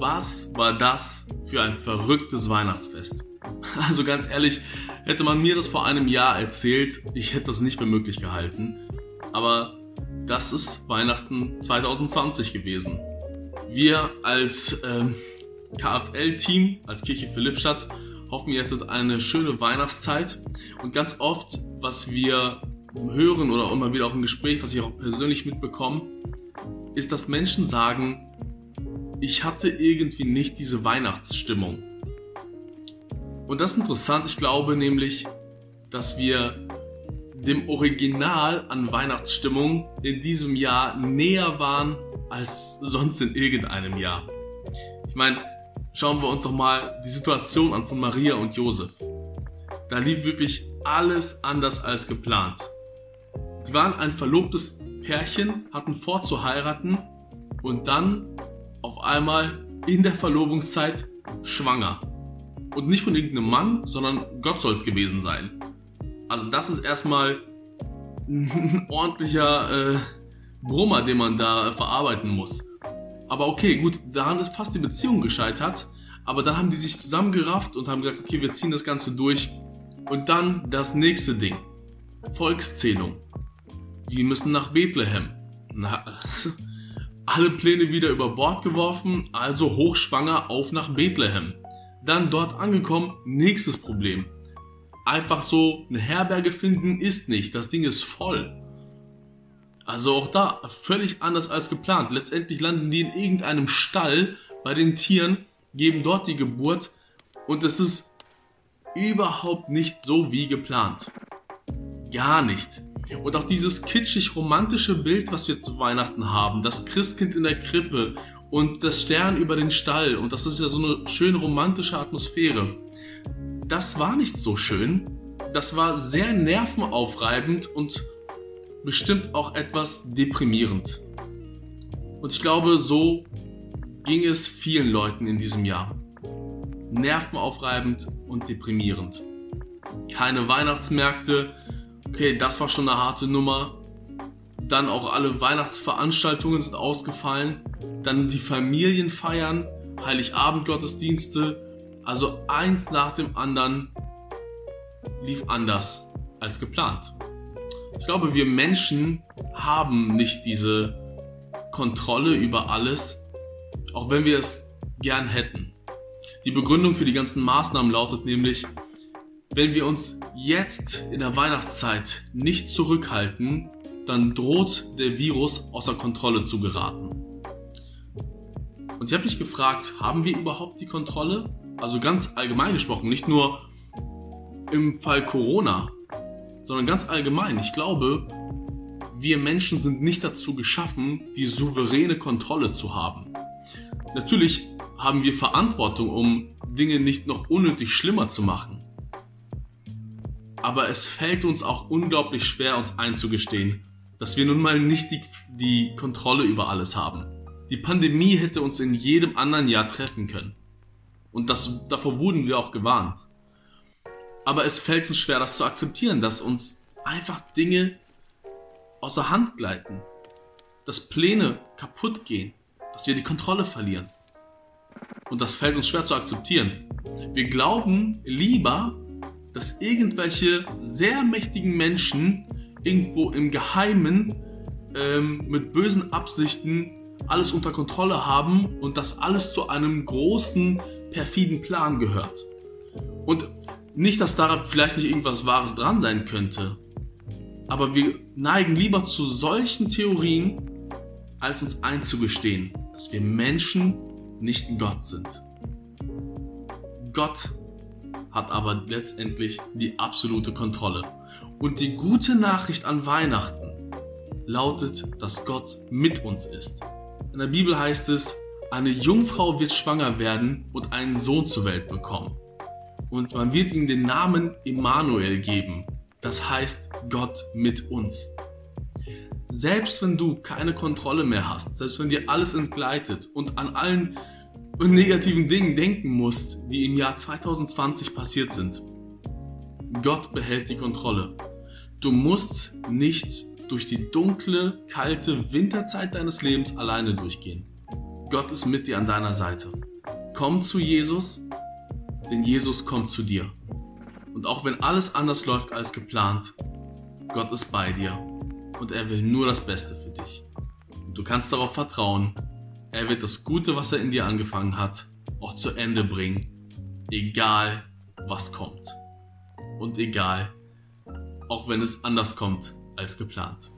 was war das für ein verrücktes Weihnachtsfest? Also ganz ehrlich, hätte man mir das vor einem Jahr erzählt, ich hätte das nicht für möglich gehalten. Aber das ist Weihnachten 2020 gewesen. Wir als ähm, KFL-Team, als Kirche Philippstadt, hoffen, ihr hattet eine schöne Weihnachtszeit. Und ganz oft, was wir hören oder immer wieder auch im Gespräch, was ich auch persönlich mitbekomme, ist, dass Menschen sagen, ich hatte irgendwie nicht diese Weihnachtsstimmung. Und das ist interessant. Ich glaube nämlich, dass wir dem Original an Weihnachtsstimmung in diesem Jahr näher waren als sonst in irgendeinem Jahr. Ich meine, schauen wir uns doch mal die Situation an von Maria und Josef. Da lief wirklich alles anders als geplant. Sie waren ein verlobtes Pärchen, hatten vor zu heiraten und dann auf einmal in der Verlobungszeit schwanger. Und nicht von irgendeinem Mann, sondern Gott soll es gewesen sein. Also das ist erstmal ein ordentlicher äh, Brummer, den man da verarbeiten muss. Aber okay, gut, daran ist fast die Beziehung gescheitert. Aber dann haben die sich zusammengerafft und haben gesagt, okay, wir ziehen das Ganze durch. Und dann das nächste Ding. Volkszählung. Wir müssen nach Bethlehem. Na, alle Pläne wieder über Bord geworfen, also hochschwanger auf nach Bethlehem. Dann dort angekommen, nächstes Problem. Einfach so eine Herberge finden ist nicht, das Ding ist voll. Also auch da völlig anders als geplant. Letztendlich landen die in irgendeinem Stall bei den Tieren, geben dort die Geburt und es ist überhaupt nicht so wie geplant. Gar nicht. Und auch dieses kitschig romantische Bild, was wir zu Weihnachten haben, das Christkind in der Krippe und das Stern über den Stall und das ist ja so eine schön romantische Atmosphäre. Das war nicht so schön. Das war sehr nervenaufreibend und bestimmt auch etwas deprimierend. Und ich glaube, so ging es vielen Leuten in diesem Jahr. Nervenaufreibend und deprimierend. Keine Weihnachtsmärkte, okay, das war schon eine harte Nummer. Dann auch alle Weihnachtsveranstaltungen sind ausgefallen. Dann die Familienfeiern, Heiligabend-Gottesdienste. Also eins nach dem anderen lief anders als geplant. Ich glaube, wir Menschen haben nicht diese Kontrolle über alles, auch wenn wir es gern hätten. Die Begründung für die ganzen Maßnahmen lautet nämlich, wenn wir uns jetzt in der Weihnachtszeit nicht zurückhalten, dann droht der Virus außer Kontrolle zu geraten. Und ich habe mich gefragt, haben wir überhaupt die Kontrolle? Also ganz allgemein gesprochen, nicht nur im Fall Corona, sondern ganz allgemein. Ich glaube, wir Menschen sind nicht dazu geschaffen, die souveräne Kontrolle zu haben. Natürlich haben wir Verantwortung, um Dinge nicht noch unnötig schlimmer zu machen. Aber es fällt uns auch unglaublich schwer, uns einzugestehen, dass wir nun mal nicht die, die Kontrolle über alles haben. Die Pandemie hätte uns in jedem anderen Jahr treffen können. Und das, davor wurden wir auch gewarnt. Aber es fällt uns schwer, das zu akzeptieren, dass uns einfach Dinge außer Hand gleiten. Dass Pläne kaputt gehen. Dass wir die Kontrolle verlieren. Und das fällt uns schwer zu akzeptieren. Wir glauben lieber, dass irgendwelche sehr mächtigen Menschen irgendwo im Geheimen ähm, mit bösen Absichten alles unter Kontrolle haben und dass alles zu einem großen, perfiden Plan gehört. Und nicht, dass da vielleicht nicht irgendwas Wahres dran sein könnte, aber wir neigen lieber zu solchen Theorien, als uns einzugestehen, dass wir Menschen nicht Gott sind. Gott hat aber letztendlich die absolute Kontrolle. Und die gute Nachricht an Weihnachten lautet, dass Gott mit uns ist. In der Bibel heißt es, eine Jungfrau wird schwanger werden und einen Sohn zur Welt bekommen. Und man wird ihm den Namen Immanuel geben. Das heißt Gott mit uns. Selbst wenn du keine Kontrolle mehr hast, selbst wenn dir alles entgleitet und an allen negativen Dingen denken musst, die im Jahr 2020 passiert sind, Gott behält die Kontrolle. Du musst nicht durch die dunkle, kalte Winterzeit deines Lebens alleine durchgehen. Gott ist mit dir an deiner Seite. Komm zu Jesus, denn Jesus kommt zu dir. Und auch wenn alles anders läuft als geplant, Gott ist bei dir und er will nur das Beste für dich. Und du kannst darauf vertrauen, er wird das Gute, was er in dir angefangen hat, auch zu Ende bringen, egal was kommt. Und egal, auch wenn es anders kommt als geplant.